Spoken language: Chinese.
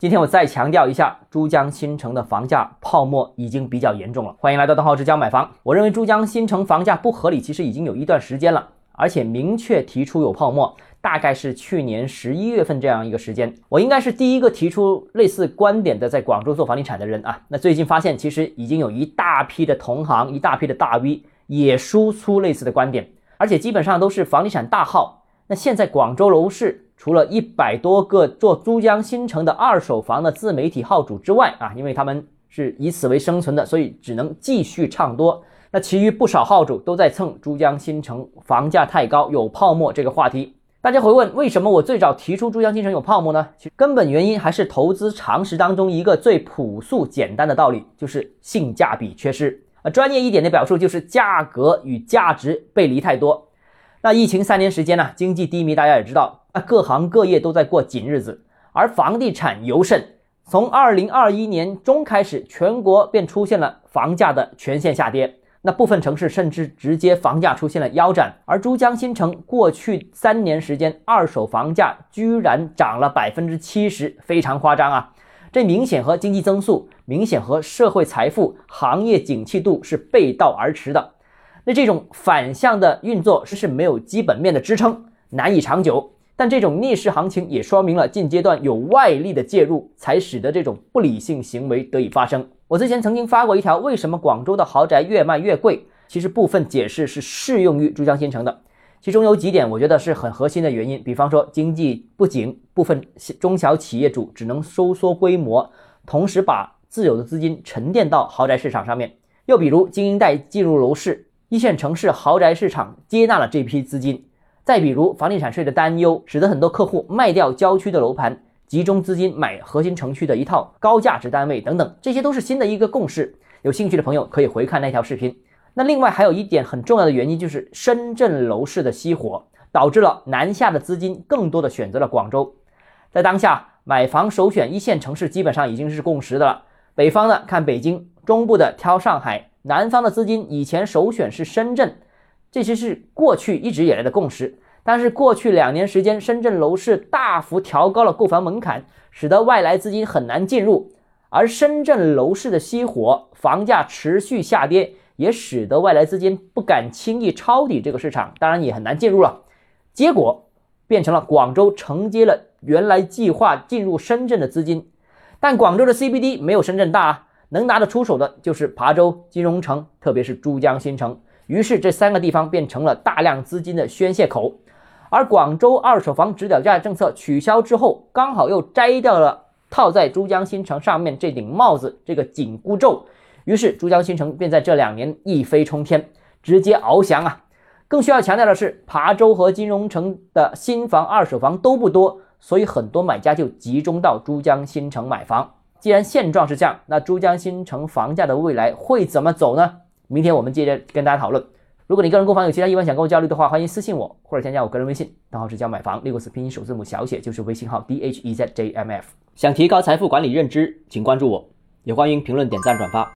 今天我再强调一下，珠江新城的房价泡沫已经比较严重了。欢迎来到邓浩之教买房。我认为珠江新城房价不合理，其实已经有一段时间了，而且明确提出有泡沫，大概是去年十一月份这样一个时间。我应该是第一个提出类似观点的，在广州做房地产的人啊。那最近发现，其实已经有一大批的同行，一大批的大 V 也输出类似的观点，而且基本上都是房地产大号。那现在广州楼市。除了一百多个做珠江新城的二手房的自媒体号主之外啊，因为他们是以此为生存的，所以只能继续唱多。那其余不少号主都在蹭珠江新城房价太高有泡沫这个话题。大家会问，为什么我最早提出珠江新城有泡沫呢？其根本原因还是投资常识当中一个最朴素简单的道理，就是性价比缺失。啊，专业一点的表述就是价格与价值背离太多。那疫情三年时间呢，经济低迷，大家也知道。啊，各行各业都在过紧日子，而房地产尤甚。从二零二一年中开始，全国便出现了房价的全线下跌，那部分城市甚至直接房价出现了腰斩。而珠江新城过去三年时间，二手房价居然涨了百分之七十，非常夸张啊！这明显和经济增速、明显和社会财富、行业景气度是背道而驰的。那这种反向的运作是是没有基本面的支撑，难以长久。但这种逆势行情也说明了近阶段有外力的介入，才使得这种不理性行为得以发生。我之前曾经发过一条，为什么广州的豪宅越卖越贵？其实部分解释是适用于珠江新城的，其中有几点我觉得是很核心的原因。比方说经济不景，部分中小企业主只能收缩规模，同时把自有的资金沉淀到豪宅市场上面。又比如精英贷进入楼市，一线城市豪宅市场接纳了这批资金。再比如房地产税的担忧，使得很多客户卖掉郊区的楼盘，集中资金买核心城区的一套高价值单位等等，这些都是新的一个共识。有兴趣的朋友可以回看那条视频。那另外还有一点很重要的原因，就是深圳楼市的熄火，导致了南下的资金更多的选择了广州。在当下买房首选一线城市基本上已经是共识的了，北方的看北京，中部的挑上海，南方的资金以前首选是深圳。这些是过去一直以来的共识，但是过去两年时间，深圳楼市大幅调高了购房门槛，使得外来资金很难进入，而深圳楼市的熄火，房价持续下跌，也使得外来资金不敢轻易抄底这个市场，当然也很难进入了。结果变成了广州承接了原来计划进入深圳的资金，但广州的 CBD 没有深圳大，啊，能拿得出手的就是琶洲、金融城，特别是珠江新城。于是这三个地方变成了大量资金的宣泄口，而广州二手房指导价政策取消之后，刚好又摘掉了套在珠江新城上面这顶帽子，这个紧箍咒。于是珠江新城便在这两年一飞冲天，直接翱翔啊！更需要强调的是，琶洲和金融城的新房二手房都不多，所以很多买家就集中到珠江新城买房。既然现状是这样，那珠江新城房价的未来会怎么走呢？明天我们接着跟大家讨论。如果你个人购房有其他疑问想跟我交流的话，欢迎私信我或者添加我个人微信，账号是叫买房六个字拼音首字母小写就是微信号 d h e z j m f。想提高财富管理认知，请关注我，也欢迎评论、点赞、转发。